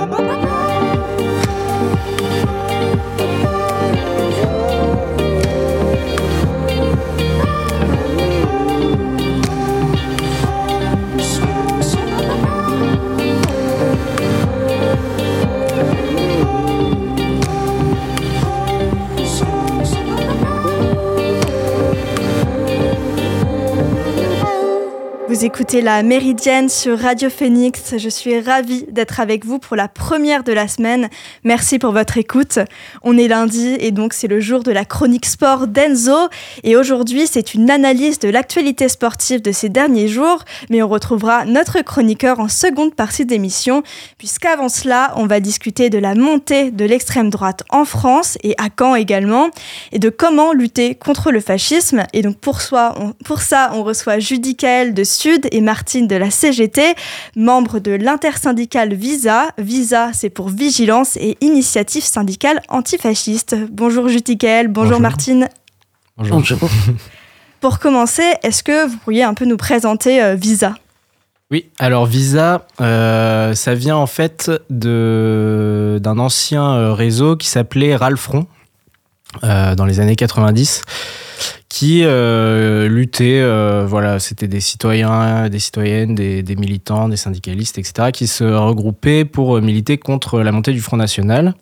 Oh. Vous écoutez la Méridienne sur Radio Phoenix. Je suis ravie d'être avec vous pour la première de la semaine. Merci pour votre écoute. On est lundi et donc c'est le jour de la chronique sport d'Enzo. Et aujourd'hui, c'est une analyse de l'actualité sportive de ces derniers jours. Mais on retrouvera notre chroniqueur en seconde partie d'émission, puisqu'avant cela, on va discuter de la montée de l'extrême droite en France et à Caen également, et de comment lutter contre le fascisme. Et donc pour, pour ça, on reçoit Judy de Sud et Martine de la CGT, membres de l'intersyndicale Visa. Visa, c'est pour Vigilance et Initiative syndicale antifasciste. Bonjour Jutikel, bonjour, bonjour, Martine. Bonjour. Pour commencer, est-ce que vous pourriez un peu nous présenter euh, Visa? Oui, alors Visa, euh, ça vient en fait d'un ancien euh, réseau qui s'appelait Ralfron dans les années 90 qui euh, luttaient, euh, voilà, c'était des citoyens, des citoyennes, des, militants, des syndicalistes, etc., qui se regroupaient pour militer contre la montée du Front National.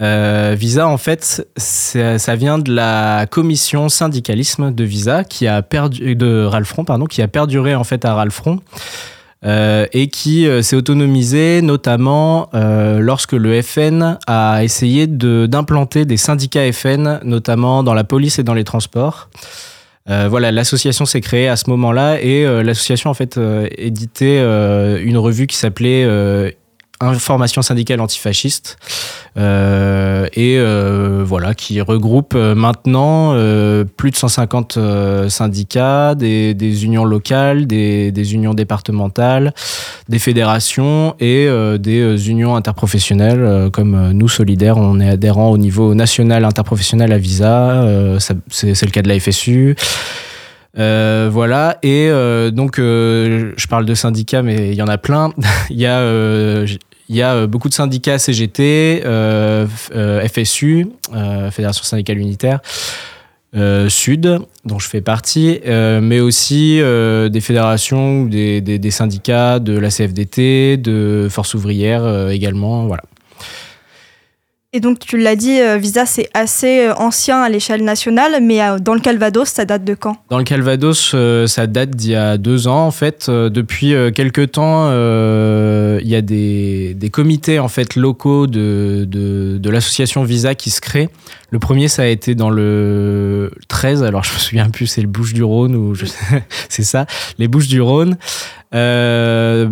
Euh, Visa, en fait, ça vient de la commission syndicalisme de Visa, qui a perdu, de Ralfron, pardon, qui a perduré en fait à Ralfron. Euh, et qui euh, s'est autonomisé notamment euh, lorsque le FN a essayé d'implanter des syndicats FN, notamment dans la police et dans les transports. voilà, l'association s'est créée à ce moment-là et l'association en fait éditait une revue qui s'appelait information syndicale antifasciste euh, et euh, voilà qui regroupe euh, maintenant plus de 150 syndicats, des, unions locales, des, unions départementales, des fédérations et des unions interprofessionnelles comme nous solidaires, on est adhérent au niveau national interprofessionnel à Visa, c'est le cas de la FSU. Voilà, et donc je parle de syndicats, mais il y en a plein. il y a il y a euh, beaucoup de syndicats CGT, euh, euh, FSU, Fédération syndicale unitaire, Sud, dont je fais partie, mais aussi des fédérations ou des, des, syndicats de la CFDT, de Force ouvrière également. Voilà. Et donc, tu l'as dit, euh, Visa, c'est assez euh, ancien à l'échelle nationale, mais euh, dans le Calvados, ça date de quand? Dans le Calvados, ça date d'il y a deux ans, en fait. depuis quelques temps, il y a des, des, comités en fait, locaux de, de, de l'association Visa qui se créent. Le premier, ça a été dans le 13, alors je me souviens plus, c'est le Bouche du Rhône, ou c'est ça, les Bouches du Rhône. Euh,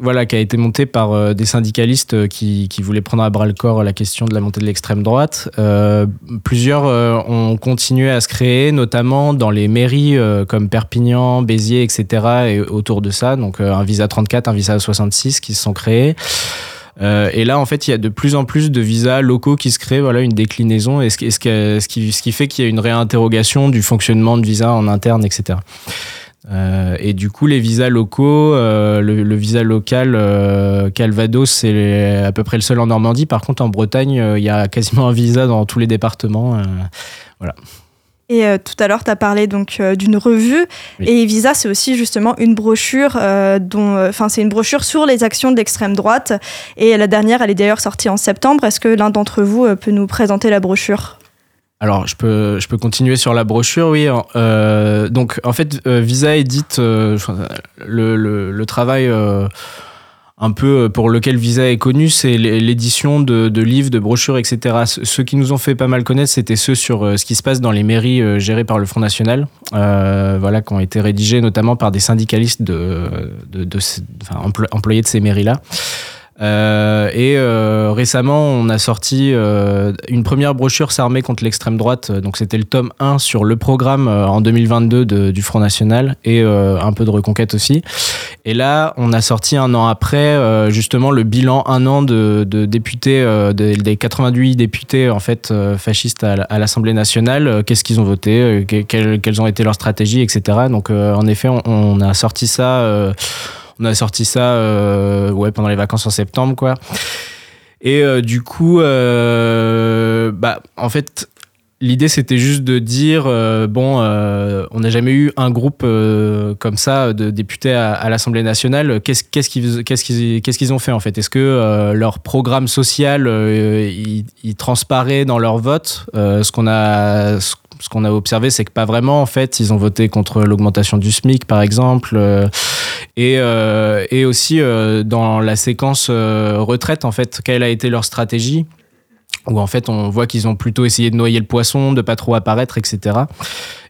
voilà, qui a été monté par euh, des syndicalistes euh, qui, voulaient prendre à bras le corps la question de la montée de l'extrême droite. plusieurs ont continué à se créer, notamment dans les mairies comme Perpignan, Béziers, etc. et autour de ça. Donc un Visa 34, un Visa 66 qui se sont créés. Et là, en fait, il y a de plus en plus de visas locaux qui se créent, voilà, une déclinaison, et ce, qui, ce, qui, fait qu'il y a une réinterrogation du fonctionnement de visas en interne, etc. Euh, et du coup, les visas locaux, euh, le, visa local euh, Calvados, c'est à peu près le seul en Normandie. Par contre, en Bretagne, il y a quasiment un visa dans tous les départements. voilà. Et tout à l'heure, tu as parlé donc d'une revue. Et Visa, c'est aussi justement une brochure dont, enfin, c'est une brochure sur les actions d'extrême droite. Et la dernière, elle est d'ailleurs sortie en septembre. Est-ce que l'un d'entre vous peut nous présenter la brochure? Alors, je peux, continuer sur la brochure, oui. Euh, donc, en fait, euh, Visa édite euh, le, travail un peu pour lequel Visa est connu, c'est l'édition de, livres, de brochures, etc. Ceux qui nous ont fait pas mal connaître, c'était ceux sur ce qui se passe dans les mairies gérées par le Front National, voilà, qui ont été rédigés notamment par des syndicalistes de employés de ces mairies-là. Euh, et euh, récemment, on a sorti euh, une première brochure s'armer contre l'extrême droite. Donc, c'était le tome 1 sur le programme en 2022 du Front National et un peu de reconquête aussi. Et là, on a sorti un an après, justement, le bilan un an de, députés, des 88 députés en fait fascistes à, l'Assemblée nationale. Qu'est-ce qu'ils ont voté quelles, ont été leurs stratégies, etc. Donc, en effet, on, on a sorti ça on a sorti ça euh, ouais, pendant les vacances en septembre, quoi. Et du coup, bah, en fait, L'idée, c'était juste de dire euh, bon, euh, on n'a jamais eu un groupe euh, comme ça de députés à, l'Assemblée nationale. Qu'est-ce qu'ils qu'est-ce qu'ils ont fait en fait? Est-ce que leur programme social il, transparaît dans leur vote? Ce qu'on a ce qu'on a observé, c'est que pas vraiment. En fait, ils ont voté contre l'augmentation du SMIC, par exemple, et, et aussi dans la séquence retraite, en fait, quelle a été leur stratégie? Où en fait on voit qu'ils ont plutôt essayé de noyer le poisson, de pas trop apparaître, etc.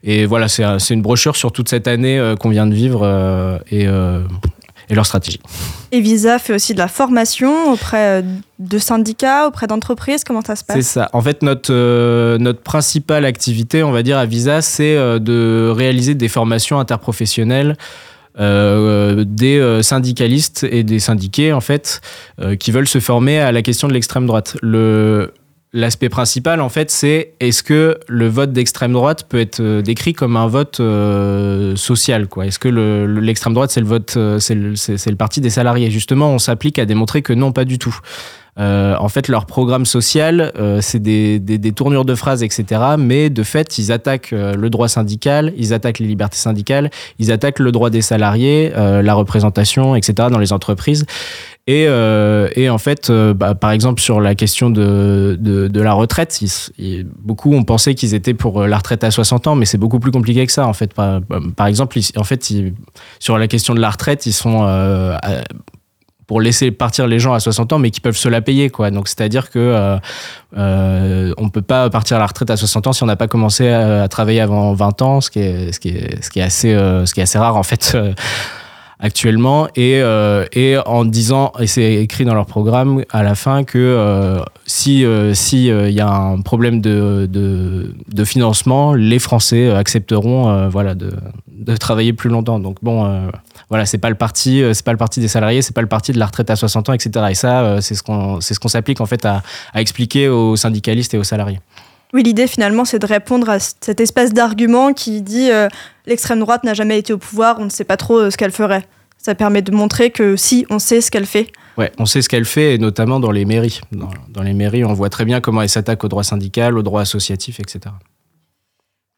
Et voilà, c'est une brochure sur toute cette année euh, qu'on vient de vivre euh, et, euh, et, leur stratégie. Et Visa fait aussi de la formation auprès de syndicats, auprès d'entreprises, comment ça se passe? C'est ça. En fait, notre, notre principale activité, on va dire, à Visa, c'est de réaliser des formations interprofessionnelles euh, des syndicalistes et des syndiqués en fait qui veulent se former à la question de l'extrême droite. Le l'aspect principal, en fait, c'est est-ce que le vote d'extrême droite peut être euh, décrit comme un vote euh, social quoi? Est-ce que l'extrême droite, c'est le vote, euh, c'est le, le, parti des salariés? Justement, on s'applique à démontrer que non, pas du tout. Euh, en fait, leur programme social, euh, c'est des, des, des, tournures de phrases, etc. Mais de fait, ils attaquent le droit syndical, ils attaquent les libertés syndicales, ils attaquent le droit des salariés, la représentation, etc. dans les entreprises. Et, euh, et, en fait, euh, bah, par exemple, sur la question de, de, de la retraite, beaucoup ont pensé qu'ils étaient pour euh, la retraite à 60 ans, mais c'est beaucoup plus compliqué que ça. En fait, par, exemple, en fait, sur la question de la retraite, ils sont euh, pour laisser partir les gens à 60 ans, mais qui peuvent se la payer, quoi. Donc, c'est-à-dire que euh, euh, on peut pas partir à la retraite à 60 ans si on n'a pas commencé à, à, travailler avant 20 ans, ce qui est, assez, rare en fait actuellement et, euh, et en disant et c'est écrit dans leur programme à la fin que euh, si euh, si il y a un problème de, de, de, financement les Français accepteront voilà de, de, travailler plus longtemps donc bon voilà c'est pas le parti c'est pas le parti des salariés c'est pas le parti de la retraite à 60 ans etc et ça c'est ce qu'on c'est ce qu'on s'applique en fait à, à expliquer aux syndicalistes et aux salariés oui, l'idée finalement, c'est de répondre à cette espèce d'argument qui dit euh, l'extrême droite n'a jamais été au pouvoir, on ne sait pas trop euh, ce qu'elle ferait. Ça permet de montrer que si, on sait ce qu'elle fait. Ouais, on sait ce qu'elle fait, et notamment dans les mairies. Dans, les mairies, on voit très bien comment elle s'attaque au droit syndical, au droit associatif, etc.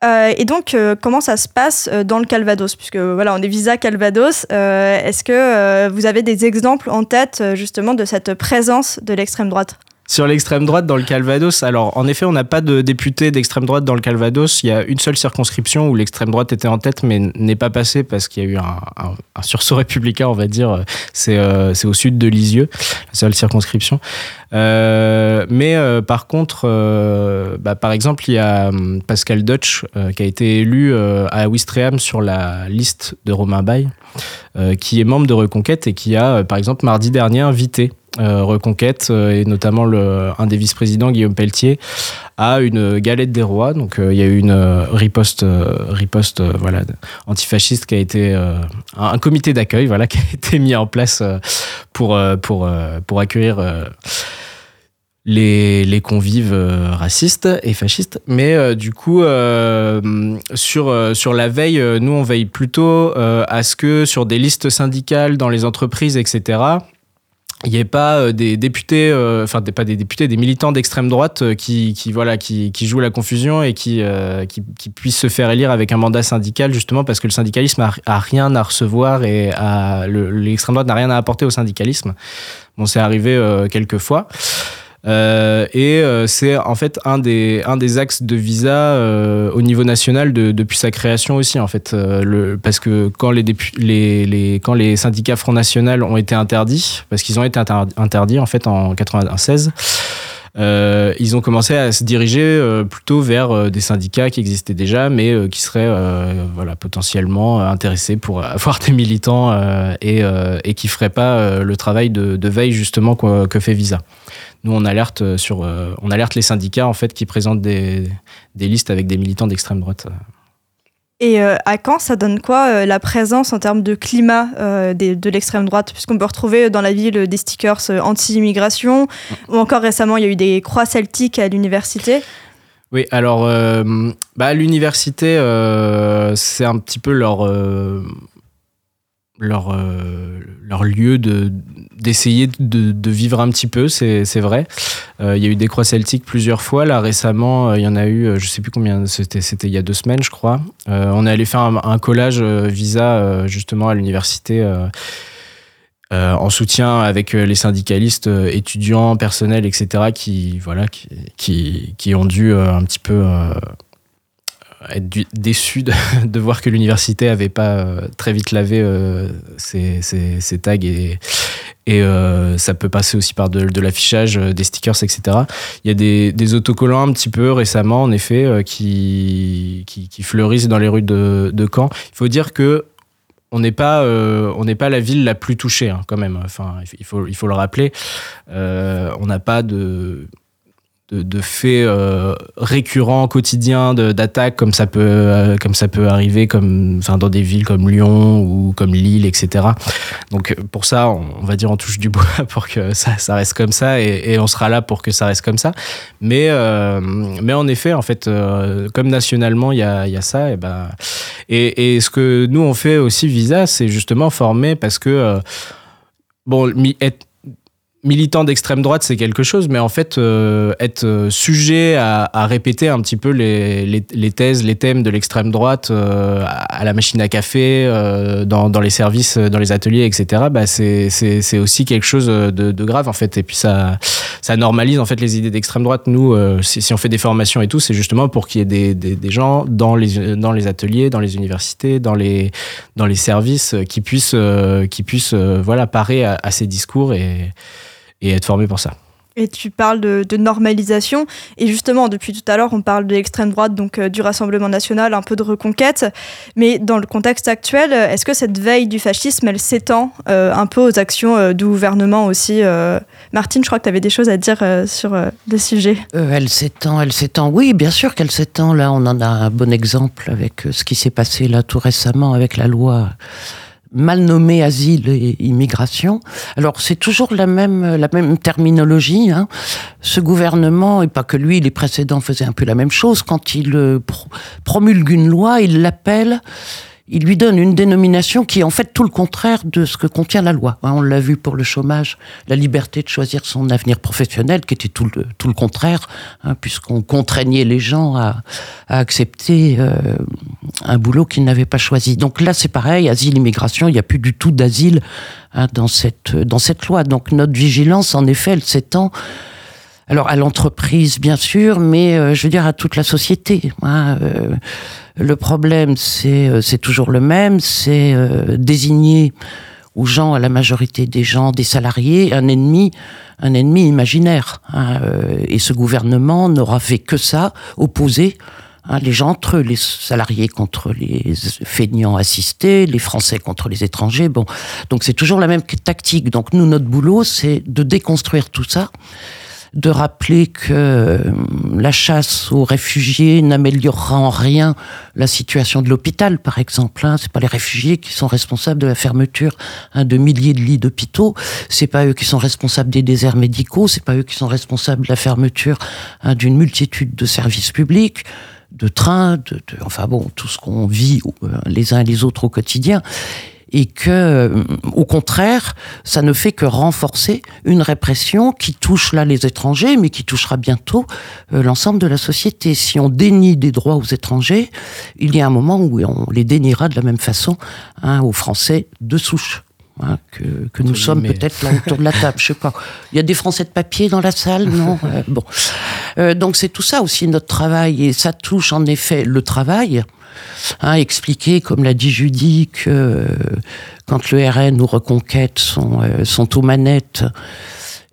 Euh, et donc, comment ça se passe dans le Calvados? Puisque voilà, on est visa Calvados. Est-ce que vous avez des exemples en tête justement de cette présence de l'extrême droite? Sur l'extrême droite dans le Calvados, alors en effet, on n'a pas de député d'extrême droite dans le Calvados. Il y a une seule circonscription où l'extrême droite était en tête, mais n'est pas passée parce qu'il y a eu un, sursaut républicain, on va dire. C'est euh, au sud de Lisieux, la seule circonscription. Euh, mais euh, par contre, bah, par exemple, il y a hum, Pascal Dutch qui a été élu à Ouistreham sur la liste de Romain Bay, qui est membre de Reconquête et qui a, par exemple, mardi dernier invité Reconquête euh, et notamment un des vice-présidents, Guillaume Pelletier, à une galette des rois. Donc euh, il y a eu une riposte, riposte voilà, antifasciste qui a été un, comité d'accueil voilà, qui a été mis en place pour, pour, pour accueillir les, les, convives racistes et fascistes. Mais du coup, sur, sur la veille, nous, on veille plutôt à ce que sur des listes syndicales dans les entreprises, etc., il n'y ait pas euh, des députés, euh, enfin pas des députés, des militants d'extrême droite euh, qui, qui, voilà, qui, qui, jouent la confusion et qui, qui, qui, puissent se faire élire avec un mandat syndical, justement parce que le syndicalisme a, rien à recevoir et l'extrême droite n'a rien à apporter au syndicalisme. Bon, c'est arrivé quelques fois. Euh, et euh, c'est en fait un des, un des axes de visa euh, au niveau national de, depuis sa création aussi, en fait. le, parce que quand les, les, les, quand les syndicats Front National ont été interdits, parce qu'ils ont été interdits en fait en 96, euh, ils ont commencé à se diriger euh, plutôt vers des syndicats qui existaient déjà, mais qui seraient voilà, potentiellement intéressés pour avoir des militants et, et qui ne feraient pas le travail de, de veille justement que fait Visa nous on alerte euh, sur, euh, on alerte les syndicats en fait qui présentent des, des listes avec des militants d'extrême droite. Et euh, à Caen, ça donne quoi la présence en termes de climat de l'extrême droite? Puisqu'on peut retrouver dans la ville des stickers anti-immigration, ou encore récemment, il y a eu des croix celtiques à l'université. Oui, alors bah, à l'université, c'est un petit peu leur, leur, leur lieu de, d'essayer de, vivre un petit peu, c'est vrai. Il y a eu des croix celtiques plusieurs fois. Là, récemment, il y en a eu, je sais plus combien, c'était il y a deux semaines, je crois. on est allé faire un, collage visa, justement, à l'université. en soutien avec les syndicalistes, étudiants, personnels, etc., qui, voilà, qui, qui, qui ont dû un petit peu être déçu de, voir que l'université avait pas euh, très vite lavé euh, ses, tags et, euh, ça peut passer aussi par de, l'affichage, des stickers, etc. Il y a des, autocollants un petit peu récemment, en effet, qui, fleurissent dans les rues de, Caen. Il faut dire que on n'est pas, pas la ville la plus touchée hein, quand même. Enfin, il faut, il faut le rappeler. on n'a pas de de, faits euh, récurrents quotidiens d'attaques comme ça peut euh, comme ça peut arriver comme enfin dans des villes comme Lyon ou comme Lille etc donc pour ça on, va dire on touche du bois pour que ça, ça reste comme ça et, on sera là pour que ça reste comme ça. Mais euh, mais en effet en fait comme nationalement il y a, y a ça et ben et, et ce que nous on fait aussi Visa c'est justement former parce que bon être militant d'extrême droite, c'est quelque chose, mais en fait, euh, être euh, sujet à, répéter un petit peu les, les, thèses, les thèmes de l'extrême droite euh, à la machine à café, dans, dans, les services, dans les ateliers, etc., bah c'est aussi quelque chose de, de, grave, en fait. Et puis, ça, ça normalise, en fait, les idées d'extrême droite. Nous, si, si, on fait des formations et tout, c'est justement pour qu'il y ait des, des, des, gens dans les, dans les ateliers, dans les universités, dans les, dans les services qui puissent, qui puissent voilà, parer à, à ces discours et et être formé pour ça. Et tu parles de, normalisation. Et justement, depuis tout à l'heure, on parle de l'extrême droite, donc euh, du Rassemblement national, un peu de reconquête. Mais dans le contexte actuel, est-ce que cette veille du fascisme, elle s'étend euh, un peu aux actions euh, du gouvernement aussi Martine, je crois que tu avais des choses à dire sur le sujet. elle s'étend, elle s'étend. Oui, bien sûr qu'elle s'étend. Là, on en a un bon exemple avec ce qui s'est passé là tout récemment avec la loi mal nommé asile et immigration. Alors c'est toujours la même la même terminologie. Hein. Ce gouvernement et pas que lui, les précédents faisaient un peu la même chose. Quand il euh, promulgue une loi, il l'appelle il lui donne une dénomination qui est en fait tout le contraire de ce que contient la loi. Hein, on l'a vu pour le chômage, la liberté de choisir son avenir professionnel, qui était tout le, tout le contraire, hein, puisqu'on contraignait les gens à, accepter euh, un boulot qu'ils n'avaient pas choisi. Donc là, c'est pareil, asile, immigration, il n'y a plus du tout d'asile hein, dans, cette, dans cette loi. Donc notre vigilance, en effet, elle s'étend alors à l'entreprise, bien sûr, mais euh, je veux dire à toute la société. Hein, euh, le problème, c'est euh, c'est toujours le même, c'est désigner aux gens, à la majorité des gens, des salariés, un ennemi, un ennemi imaginaire. Hein, et ce gouvernement n'aura fait que ça, opposer hein, les gens entre eux, les salariés contre les feignants assistés, les Français contre les étrangers. Bon, donc c'est toujours la même tactique. Donc nous, notre boulot, c'est de déconstruire tout ça de rappeler que euh, la chasse aux réfugiés n'améliorera en rien la situation de l'hôpital, par exemple. Hein. C'est pas les réfugiés qui sont responsables de la fermeture hein, de milliers de lits d'hôpitaux. C'est pas eux qui sont responsables des déserts médicaux. C'est pas eux qui sont responsables de la fermeture hein, d'une multitude de services publics de trains, de, enfin bon, tout ce qu'on vit euh, les uns et les autres au quotidien et que, euh, au contraire, ça ne fait que renforcer une répression qui touche là les étrangers, mais qui touchera bientôt euh, l'ensemble de la société. Si on dénie des droits aux étrangers, il y a un moment où on les déniera de la même façon hein, aux Français de souche. Hein, que, que, nous sommes peut-être là autour de la table, je sais pas. Il y a des Français de papier dans la salle, non? Euh, Bon, donc c'est tout ça aussi notre travail et ça touche en effet le travail, Hein, expliquer, comme l'a dit Judy, que euh, quand le RN ou Reconquête sont, euh, sont aux manettes,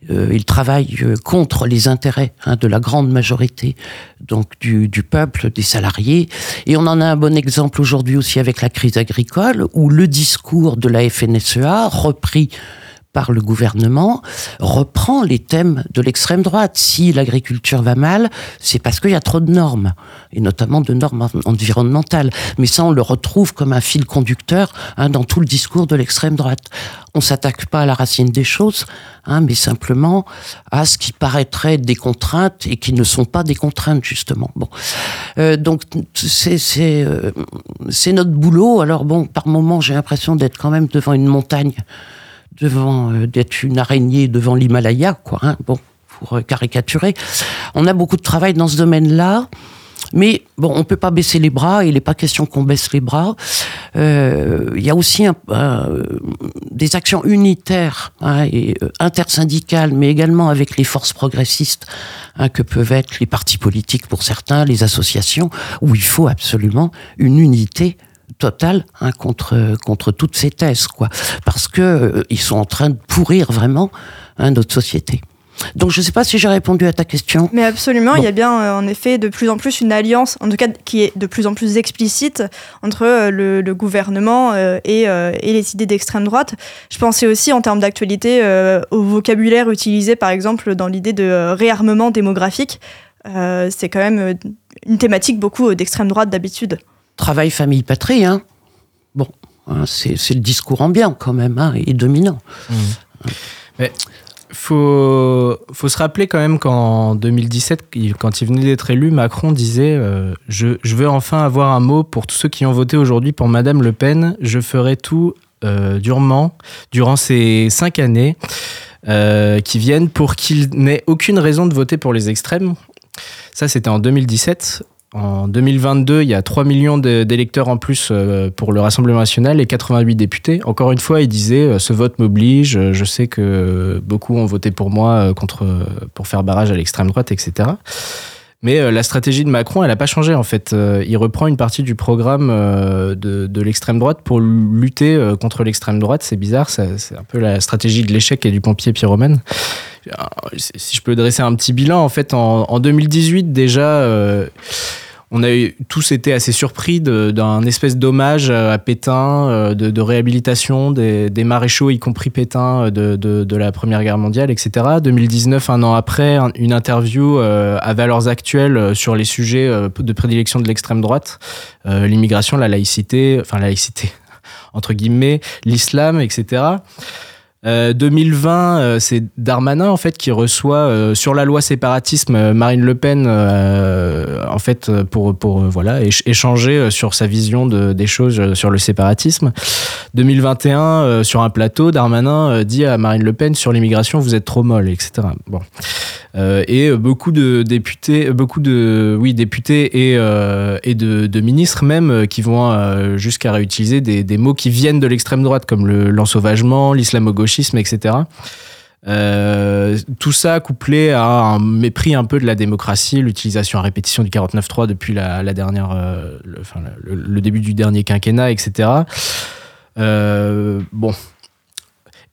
euh, ils travaillent contre les intérêts hein, de la grande majorité donc du, du, peuple, des salariés. Et on en a un bon exemple aujourd'hui aussi avec la crise agricole, où le discours de la FNSEA, repris par le gouvernement reprend les thèmes de l'extrême droite. Si l'agriculture va mal, c'est parce qu'il y a trop de normes, et notamment de normes environnementales. Mais ça, on le retrouve comme un fil conducteur hein, dans tout le discours de l'extrême droite. On s'attaque pas à la racine des choses, hein, mais simplement à ce qui paraîtrait des contraintes et qui ne sont pas des contraintes justement. Bon, euh, donc c'est c'est euh, c'est notre boulot. Alors bon, par moment, j'ai l'impression d'être quand même devant une montagne devant d'être une araignée devant l'Himalaya, quoi. Hein, bon, pour caricaturer. On a beaucoup de travail dans ce domaine-là. Mais bon, on peut pas baisser les bras. Il n'est pas question qu'on baisse les bras. Euh, il y a aussi un, des actions unitaires hein, et euh, intersyndicales, mais également avec les forces progressistes hein, que peuvent être les partis politiques pour certains, les associations, où il faut absolument une unité totale hein, contre contre toutes ces thèses, quoi, parce que euh, ils sont en train de pourrir vraiment hein, notre société. Donc je ne sais pas si j'ai répondu à ta question. Mais absolument, il y a bien euh, en effet de plus en plus une alliance, en tout cas qui est de plus en plus explicite entre euh, le, gouvernement euh, et, les idées d'extrême droite. Je pensais aussi en termes d'actualité au vocabulaire utilisé par exemple dans l'idée de réarmement démographique. C'est quand même une thématique beaucoup d'extrême droite d'habitude. Travail, famille, patrie, hein. Bon, hein, c'est le discours ambiant quand même, hein, et dominant. Mmh. Mais faut, se rappeler quand même qu'en 2017, quand il venait d'être élu, Macron disait euh, je, je, veux enfin avoir un mot pour tous ceux qui ont voté aujourd'hui pour Madame Le Pen. Je ferai tout euh, durement durant ces cinq années euh, qui viennent pour qu'il n'ait aucune raison de voter pour les extrêmes. Ça, c'était en 2017. En 2022, il y a 3 millions d'électeurs en plus euh, pour le Rassemblement national et 88 députés. Encore une fois, il disait euh, ce vote m'oblige. Je sais que beaucoup ont voté pour moi euh, contre, pour faire barrage à l'extrême droite, etc. Mais la stratégie de Macron, elle n'a pas changé en fait. Il reprend une partie du programme de, de l'extrême droite pour lutter contre l'extrême droite. C'est bizarre, c'est un peu la stratégie de l'échec et du pompier pyromane si je peux dresser un petit bilan, en fait, en, en 2018 déjà, on a eu, tous été assez surpris d'un espèce d'hommage à Pétain, euh, de, réhabilitation des, maréchaux, y compris Pétain, euh, de, la Première Guerre mondiale, etc. 2019, un an après, une interview euh, à valeurs actuelles sur les sujets de prédilection de l'extrême droite, l'immigration, la laïcité, enfin la laïcité, entre guillemets, l'islam, etc. 2020, euh, euh, c'est Darmanin en fait qui reçoit euh, sur la loi séparatisme Marine Le Pen en fait pour pour voilà échanger sur sa vision de, des choses sur le séparatisme. 2021 sur un plateau, Darmanin dit à Marine Le Pen sur l'immigration vous êtes trop molle, etc. Bon. Euh, et beaucoup de députés, beaucoup de oui députés et, euh, et de, ministres même euh, qui vont jusqu'à réutiliser des, mots qui viennent de l'extrême droite comme le l'ensauvagement, l'islamo-gauchisme, etc. Euh, tout ça couplé à un mépris un peu de la démocratie, l'utilisation à répétition du 49.3 depuis la, dernière, le, enfin, le, début du dernier quinquennat, etc. Euh, bon,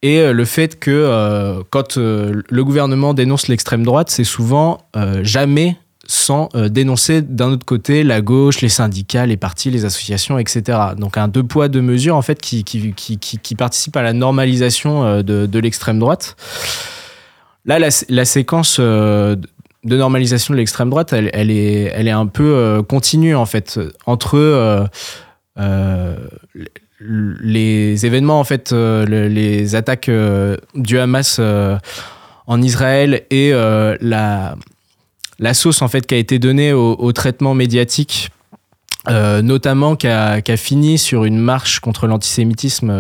et euh, le fait que euh, quand euh, le gouvernement dénonce l'extrême droite, c'est souvent jamais sans dénoncer d'un autre côté la gauche, les syndicats, les partis, les associations, etc. Donc un deux poids, deux mesures en fait qui, qui, participe à la normalisation de, l'extrême droite. Là, la, séquence de normalisation de l'extrême droite, elle, est, elle est un peu continue en fait entre les événements, en fait, euh, les attaques euh, du Hamas euh, en Israël et la, la sauce en fait qui a été donnée au, traitement médiatique notamment qui a, qui a, fini sur une marche contre l'antisémitisme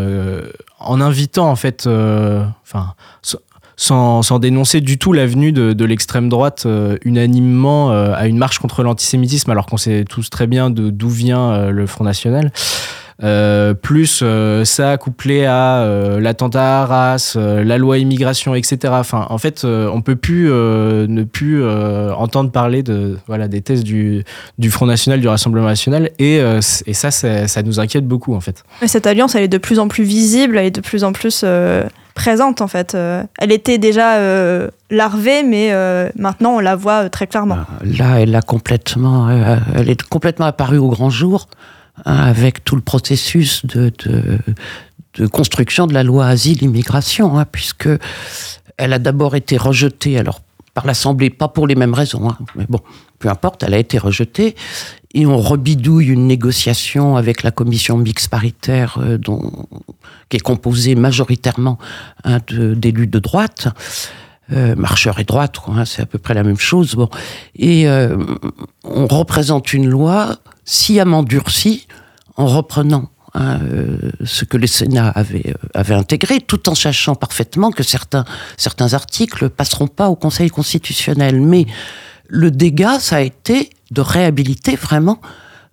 en invitant en fait enfin sans, dénoncer du tout l'avenue de, l'extrême droite unanimement à une marche contre l'antisémitisme alors qu'on sait tous très bien d'où vient le Front National euh, plus euh, ça couplé à euh, l'attentat à Arras, la loi immigration, etc. Enfin, en fait, on peut plus ne plus entendre parler de voilà des thèses du, du Front National, du Rassemblement National, et, et ça, ça nous inquiète beaucoup en fait. cette alliance, elle est de plus en plus visible, elle est de plus en plus présente en fait. elle était déjà larvée, mais maintenant on la voit très clairement. Là, elle a complètement, elle est complètement apparue au grand jour. Hein, avec tout le processus de, construction de la loi asile-immigration, hein, puisque elle a d'abord été rejetée, alors par l'Assemblée, pas pour les mêmes raisons, hein, mais bon, peu importe, elle a été rejetée, et on rebidouille une négociation avec la commission mixte paritaire euh, dont, qui est composée majoritairement d'élus de, droite. Euh, marcheurs et droite, c'est à peu près la même chose. Bon. Et euh, on représente une loi sciemment durcie en reprenant hein, euh, ce que le Sénat avait, euh, intégré, tout en sachant parfaitement que certains, certains articles passeront pas au Conseil constitutionnel. Mais le dégât, ça a été de réhabiliter vraiment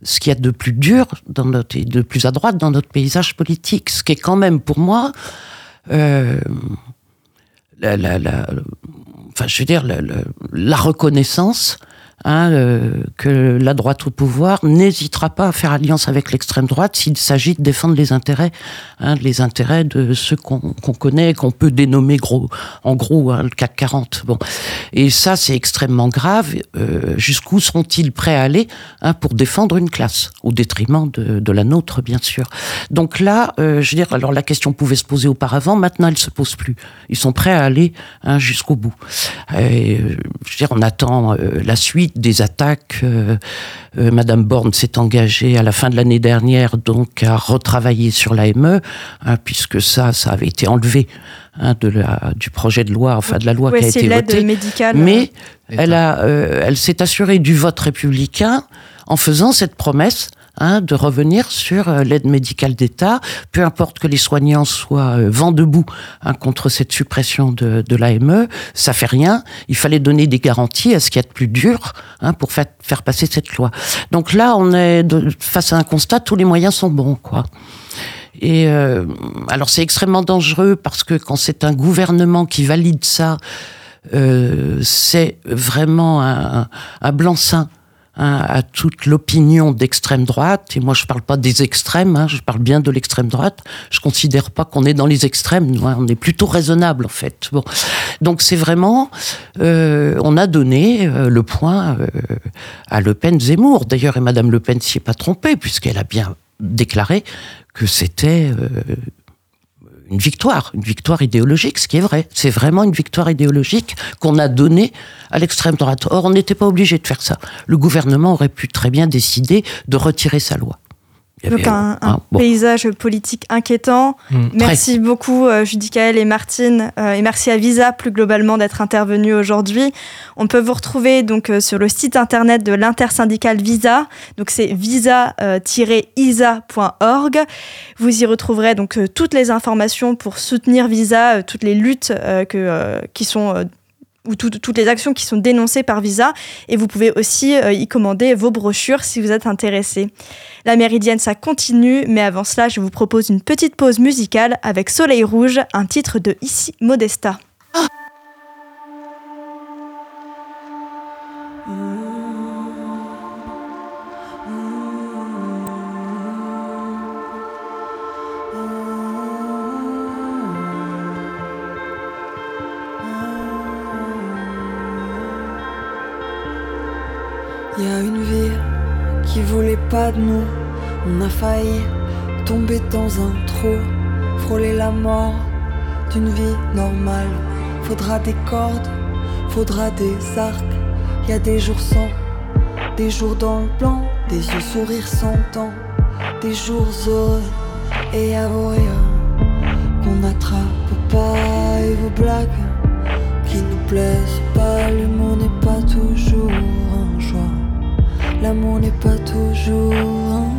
ce qu'il y a de plus dur dans notre, de plus à droite dans notre paysage politique, ce qui est quand même pour moi euh, enfin, je veux dire la reconnaissance Hein, euh, que la droite au pouvoir n'hésitera pas à faire alliance avec l'extrême droite s'il s'agit de défendre les intérêts, hein, les intérêts de ceux qu'on connaît, qu'on peut dénommer gros, en gros hein, le CAC 40. Bon, et ça c'est extrêmement grave. Euh, Jusqu'où sont-ils prêts à aller pour défendre une classe, au détriment de, la nôtre, bien sûr. Donc là, euh, je veux dire, alors la question pouvait se poser auparavant, maintenant elle se pose plus. Ils sont prêts à aller jusqu'au bout. Je veux dire, on attend la suite des attaques. Euh, euh, Madame Borne s'est engagée à la fin de l'année dernière donc à retravailler sur l'AME, hein, puisque ça, ça avait été enlevé hein, de la, du projet de loi, enfin de la loi Ouais, qui a été votée. médicale. Mais elle, a, euh, elle s'est assurée du vote républicain en faisant cette promesse hein, de revenir sur euh, l'aide médicale d'État, peu importe que les soignants soient euh, vent debout hein, contre cette suppression de, l'AME, ça fait rien. Il fallait donner des garanties à ce qu'il y a de plus dur hein, pour faire, passer cette loi. Donc là, on est face à un constat, tous les moyens sont bons, quoi. Et euh, alors c'est extrêmement dangereux parce que quand c'est un gouvernement qui valide ça, c'est vraiment un, un blanc-seing hein, à toute l'opinion d'extrême droite. Et moi, je parle pas des extrêmes, hein, je parle bien de l'extrême droite. Je considère pas qu'on est dans les extrêmes. hein, on est plutôt raisonnable, en fait. Bon. Donc, c'est vraiment, euh, on a donné euh, le point euh, à Le Pen Zemmour. D'ailleurs, et Madame Le Pen s'y est pas trompée, puisqu'elle a bien déclaré que c'était euh, une victoire, une victoire idéologique, ce qui est vrai. C'est vraiment une victoire idéologique qu'on a donnée à l'extrême droite. Or, on n'était pas obligé de faire ça. Le gouvernement aurait pu très bien décider de retirer sa loi. Il y Donc un, un bon. paysage politique inquiétant. Mm. Merci beaucoup euh, Judicaël et Martine euh, et merci à Visa plus globalement d'être intervenus aujourd'hui. On peut vous retrouver donc euh, sur le site internet de l'intersyndicale Visa. Donc c'est visa-isa.org. Vous y retrouverez donc euh, toutes les informations pour soutenir Visa, toutes les luttes que, qui sont ou tout- toutes les actions qui sont dénoncées par Visa. Et vous pouvez aussi euh, y commander vos brochures si vous êtes intéressé. La Méridienne, ça continue, mais avant cela, je vous propose une petite pause musicale avec Soleil Rouge, un titre de Ici Modesta. Failli tomber dans un trou, frôler la mort d'une vie normale. Faudra des cordes, faudra des arcs. Y a des jours sans, des jours dans le blanc, des yeux sourires sans temps, des jours heureux et rires qu'on attrape pas et vos blagues qui nous plaisent pas. L'humour n'est pas toujours un choix. L'amour n'est pas toujours un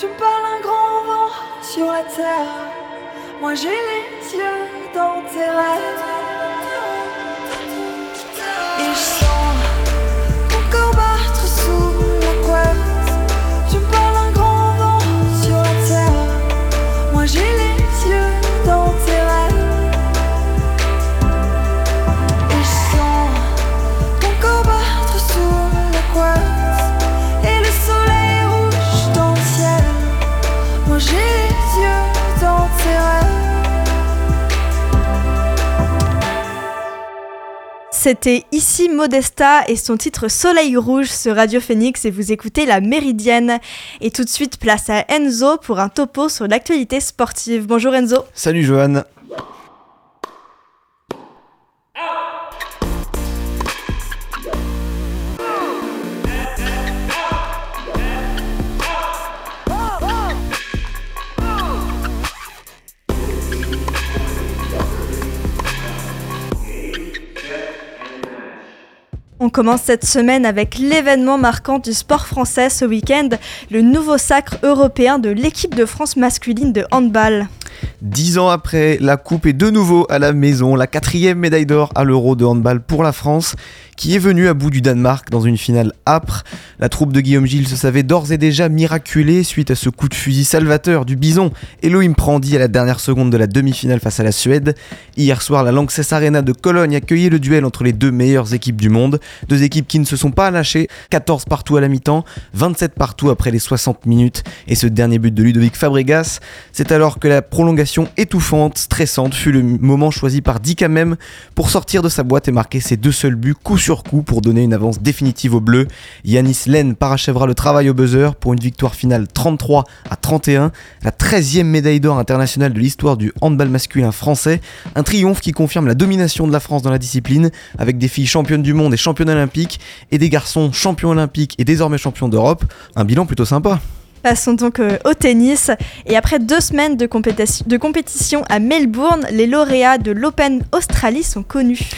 Tu me parles un grand vent sur la terre. Moi j'ai les yeux dans tes rêves. C'était ici Modesta et son titre Soleil Rouge sur Radio Phoenix et vous écoutez La Méridienne. Et tout de suite, place à Enzo pour un topo sur l'actualité sportive. Bonjour Enzo. Salut Johan. On commence cette semaine avec l'événement marquant du sport français ce week-end, le nouveau sacre européen de l'équipe de France masculine de handball. Dix ans après, la coupe est de nouveau à la maison, la quatrième médaille d'or à l'Euro de handball pour la France, qui est venue à bout du Danemark dans une finale âpre. La troupe de Guillaume Gilles se savait d'ores et déjà miraculée suite à ce coup de fusil salvateur du bison Elohim Prandi à la dernière seconde de la demi-finale face à la Suède. Hier soir, la Lanxess Arena de Cologne accueillait le duel entre les deux meilleures équipes du monde, deux équipes qui ne se sont pas lâchées, 14 partout à la mi-temps, 27 partout après les 60 minutes, et ce dernier but de Ludovic Fabregas, c'est alors que la prolongation étouffante, stressante, fut le moment choisi par Dika même pour sortir de sa boîte et marquer ses deux seuls buts coup sur coup pour donner une avance définitive aux Bleus. Yanis Len parachèvera le travail au buzzer pour une victoire finale 33 à 31, la 13e médaille d'or internationale de l'histoire du handball masculin français, un triomphe qui confirme la domination de la France dans la discipline avec des filles championnes du monde et championnes olympiques et des garçons champions olympiques et désormais champions d'Europe, un bilan plutôt sympa. Passons donc euh, au tennis. Et après deux semaines de, compétition- de compétition à Melbourne, les lauréats de l'Open Australie sont connus.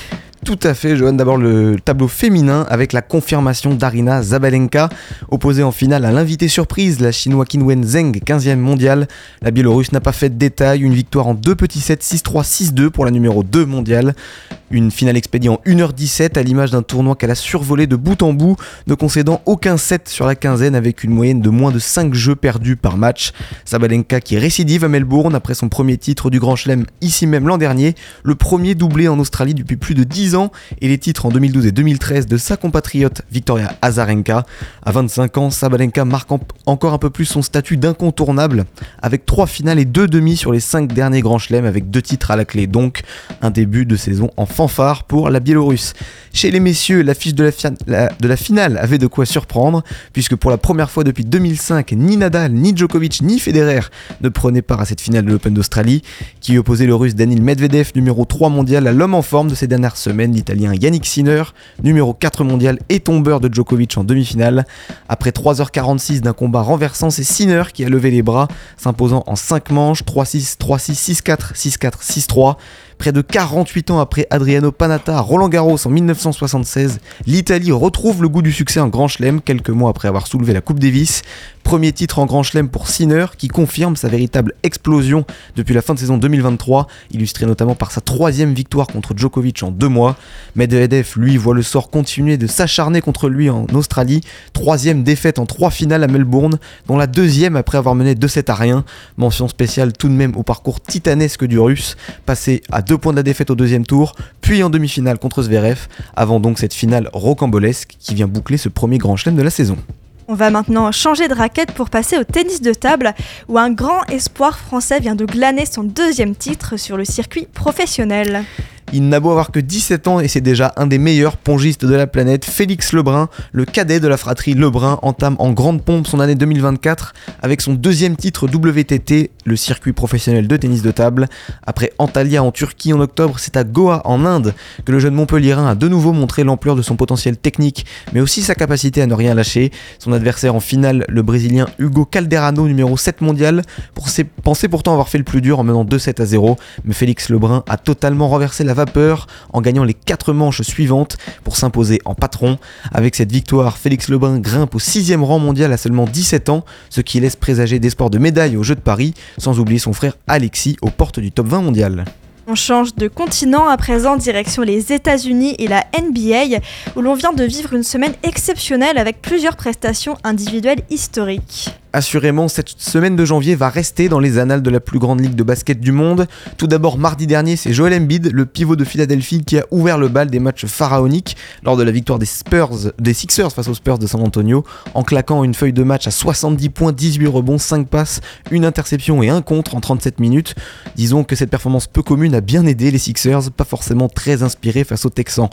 Tout à fait, Johan. D'abord le tableau féminin avec la confirmation d'Arina Zabalenka, opposée en finale à l'invité surprise, la chinoise Qinwen Zheng, 15e mondiale. La Biélorusse n'a pas fait de détails, une victoire en deux petits sets, 6-3, 6-2 pour la numéro 2 mondiale. Une finale expédiée en 1h17 à l'image d'un tournoi qu'elle a survolé de bout en bout, ne concédant aucun set sur la quinzaine avec une moyenne de moins de 5 jeux perdus par match. Sabalenka qui récidive à Melbourne après son premier titre du Grand Chelem ici même l'an dernier, le premier doublé en Australie depuis plus de 10 et les titres en 2012 et 2013 de sa compatriote Victoria Azarenka. À 25 ans, Sabalenka marque en- encore un peu plus son statut d'incontournable avec 3 finales et 2 demi sur les 5 derniers Grands Chelems avec 2 titres à la clé. Donc un début de saison en fanfare pour la Biélorusse. Chez les messieurs, l'affiche de la, de la finale avait de quoi surprendre puisque pour la première fois depuis 2005, ni Nadal, ni Djokovic, ni Federer ne prenaient part à cette finale de l'Open d'Australie qui opposait le russe Danil Medvedev, numéro 3 mondial, à l'homme en forme de ces dernières semaines, l'italien Yannick Sinner, numéro 4 mondial et tombeur de Djokovic en demi-finale. Après 3h46 d'un combat renversant, c'est Sinner qui a levé les bras, s'imposant en 5 manches, 3-6, 3-6, 6-4, 6-4, 6-3. Près de 48 ans après Adriano Panatta à Roland Garros en 1976, l'Italie retrouve le goût du succès en Grand Chelem quelques mois après avoir soulevé la Coupe Davis. Premier titre en Grand Chelem pour Sinner qui confirme sa véritable explosion depuis la fin de saison 2023, illustrée notamment par sa troisième victoire contre Djokovic en deux mois. Medvedev, lui, voit le sort continuer de s'acharner contre lui en Australie. Troisième défaite en trois finales à Melbourne, dont la deuxième après avoir mené 2-7 à rien. Mention spéciale tout de même au parcours titanesque du russe, passé à deux points de la défaite au deuxième tour, puis en demi-finale contre Zverev, avant donc cette finale rocambolesque qui vient boucler ce premier grand chelem de la saison. On va maintenant changer de raquette pour passer au tennis de table, où un grand espoir français vient de glaner son deuxième titre sur le circuit professionnel. Il n'a beau avoir que 17 ans et c'est déjà un des meilleurs pongistes de la planète. Félix Lebrun, le cadet de la fratrie Lebrun, entame en grande pompe son année 2024 avec son deuxième titre WTT, le circuit professionnel de tennis de table. Après Antalya en Turquie en octobre, c'est à Goa en Inde que le jeune Montpellierin a de nouveau montré l'ampleur de son potentiel technique, mais aussi sa capacité à ne rien lâcher. Son adversaire en finale, le Brésilien Hugo Calderano, numéro 7 mondial, pensait pourtant avoir fait le plus dur en menant 2-7 à 0, mais Félix Lebrun a totalement renversé la en gagnant les 4 manches suivantes pour s'imposer en patron. Avec cette victoire, Félix Lebrun grimpe au 6 rang mondial à seulement 17 ans, ce qui laisse présager d'espoir de médaille aux Jeux de Paris, sans oublier son frère Alexis aux portes du top 20 mondial. On change de continent à présent, direction les États-Unis et la NBA, où l'on vient de vivre une semaine exceptionnelle avec plusieurs prestations individuelles historiques. Assurément, cette semaine de janvier va rester dans les annales de la plus grande ligue de basket du monde. Tout d'abord, mardi dernier, c'est Joel Embiid, le pivot de Philadelphie, qui a ouvert le bal des matchs pharaoniques lors de la victoire des Sixers face aux Spurs de San Antonio, en claquant une feuille de match à 70 points, 18 rebonds, 5 passes, une interception et un contre en 37 minutes. Disons que cette performance peu commune a bien aidé les Sixers, pas forcément très inspirés face aux Texans.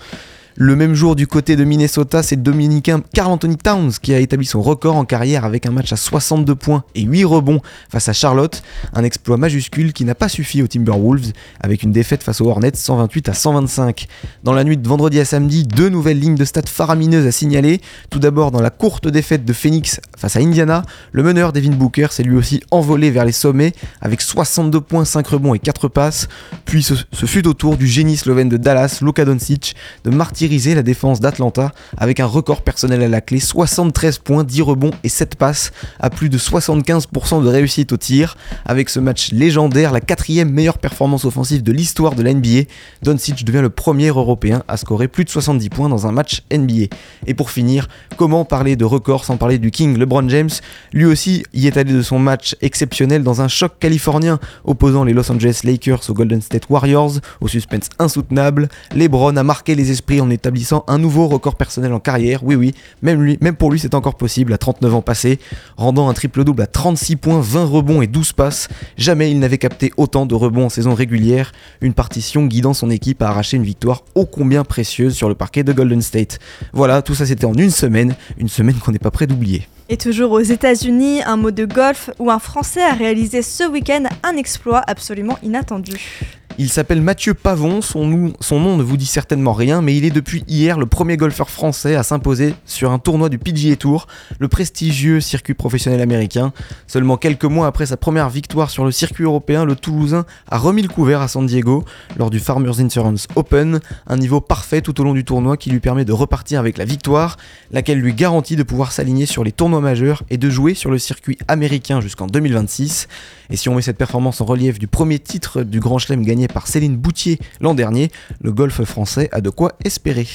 Le même jour, du côté de Minnesota, c'est Dominicain Carl Anthony Towns qui a établi son record en carrière avec un match à 62 points et 8 rebonds face à Charlotte. Un exploit majuscule qui n'a pas suffi aux Timberwolves avec une défaite face aux Hornets 128 à 125. Dans la nuit de vendredi à samedi, deux nouvelles lignes de stats faramineuses à signaler. Tout d'abord, dans la courte défaite de Phoenix face à Indiana, le meneur Devin Booker s'est lui aussi envolé vers les sommets avec 62 points, 5 rebonds et 4 passes. Puis ce, fut au tour du génie slovène de Dallas, Luka Doncic, de martyr la défense d'Atlanta avec un record personnel à la clé 73 points, 10 rebonds et 7 passes à plus de 75% de réussite au tir. Avec ce match légendaire, la quatrième meilleure performance offensive de l'histoire de la NBA, Doncic devient le premier européen à scorer plus de 70 points dans un match NBA. Et pour finir, comment parler de record sans parler du King LeBron James? Lui aussi y est allé de son match exceptionnel dans un choc californien opposant les Los Angeles Lakers aux Golden State Warriors, au suspense insoutenable. LeBron a marqué les esprits en établissant un nouveau record personnel en carrière. Oui, oui, même, pour lui, c'est encore possible à 39 ans passés, rendant un triple-double à 36 points, 20 rebonds et 12 passes. Jamais il n'avait capté autant de rebonds en saison régulière, une partition guidant son équipe à arracher une victoire ô combien précieuse sur le parquet de Golden State. Voilà, tout ça c'était en une semaine, une semaine qu'on n'est pas prêt d'oublier. Et toujours aux États-Unis, un mot de golf où un Français a réalisé ce week-end un exploit absolument inattendu. Il s'appelle Mathieu Pavon, son, nom ne vous dit certainement rien, mais il est depuis hier le premier golfeur français à s'imposer sur un tournoi du PGA Tour, le prestigieux circuit professionnel américain. Seulement quelques mois après sa première victoire sur le circuit européen, le Toulousain a remis le couvert à San Diego lors du Farmers Insurance Open, un niveau parfait tout au long du tournoi qui lui permet de repartir avec la victoire, laquelle lui garantit de pouvoir s'aligner sur les tournois majeurs et de jouer sur le circuit américain jusqu'en 2026. Et si on met cette performance en relief du premier titre du Grand Chelem gagné par Céline Boutier l'an dernier, le golf français a de quoi espérer.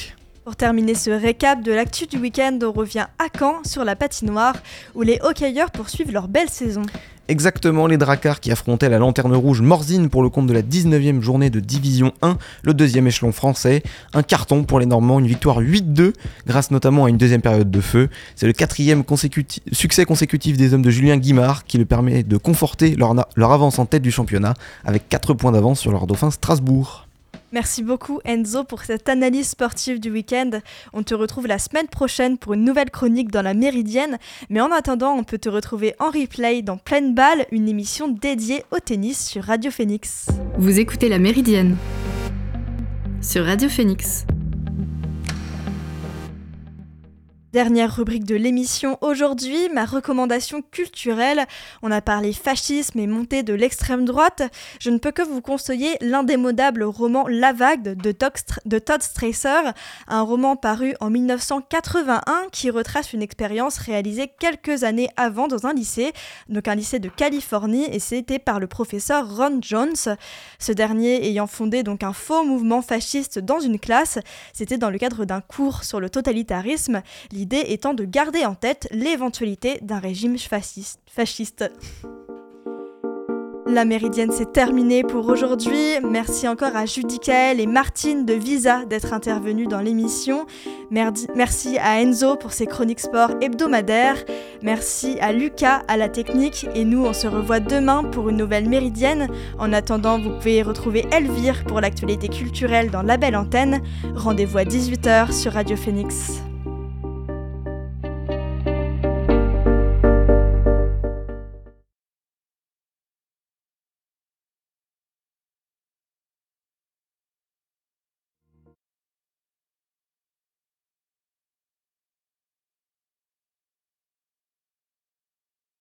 Pour terminer ce récap de l'actu du week-end, on revient à Caen sur la patinoire où les hockeyeurs poursuivent leur belle saison. Exactement les Dracars qui affrontaient la Lanterne Rouge Morzine pour le compte de la 19e journée de Division 1, le deuxième échelon français. Un carton pour les Normands, une victoire 8-2 grâce notamment à une deuxième période de feu. C'est le quatrième succès consécutif des hommes de Julien Guimard qui le permet de conforter leur, leur avance en tête du championnat avec 4 points d'avance sur leur dauphin Strasbourg. Merci beaucoup Enzo pour cette analyse sportive du week-end. On te retrouve la semaine prochaine pour une nouvelle chronique dans la Méridienne. Mais en attendant, on peut te retrouver en replay dans Pleine Balle, une émission dédiée au tennis sur Radio Phoenix. Vous écoutez la Méridienne sur Radio Phoenix. Dernière rubrique de l'émission aujourd'hui, ma recommandation culturelle. On a parlé fascisme et montée de l'extrême droite. Je ne peux que vous conseiller l'indémodable roman La Vague de, Todd Strasser, un roman paru en 1981 qui retrace une expérience réalisée quelques années avant dans un lycée, donc un lycée de Californie, et c'était par le professeur Ron Jones. Ce dernier ayant fondé donc un faux mouvement fasciste dans une classe, c'était dans le cadre d'un cours sur le totalitarisme étant de garder en tête l'éventualité d'un régime fasciste. La méridienne s'est terminée pour aujourd'hui. Merci encore à Judicael et Martine de Visa d'être intervenus dans l'émission. Merci à Enzo pour ses chroniques sport hebdomadaires. Merci à Lucas à la technique. Et nous, on se revoit demain pour une nouvelle méridienne. En attendant, vous pouvez retrouver Elvire pour l'actualité culturelle dans la belle antenne. Rendez-vous à 18h sur Radio Phoenix.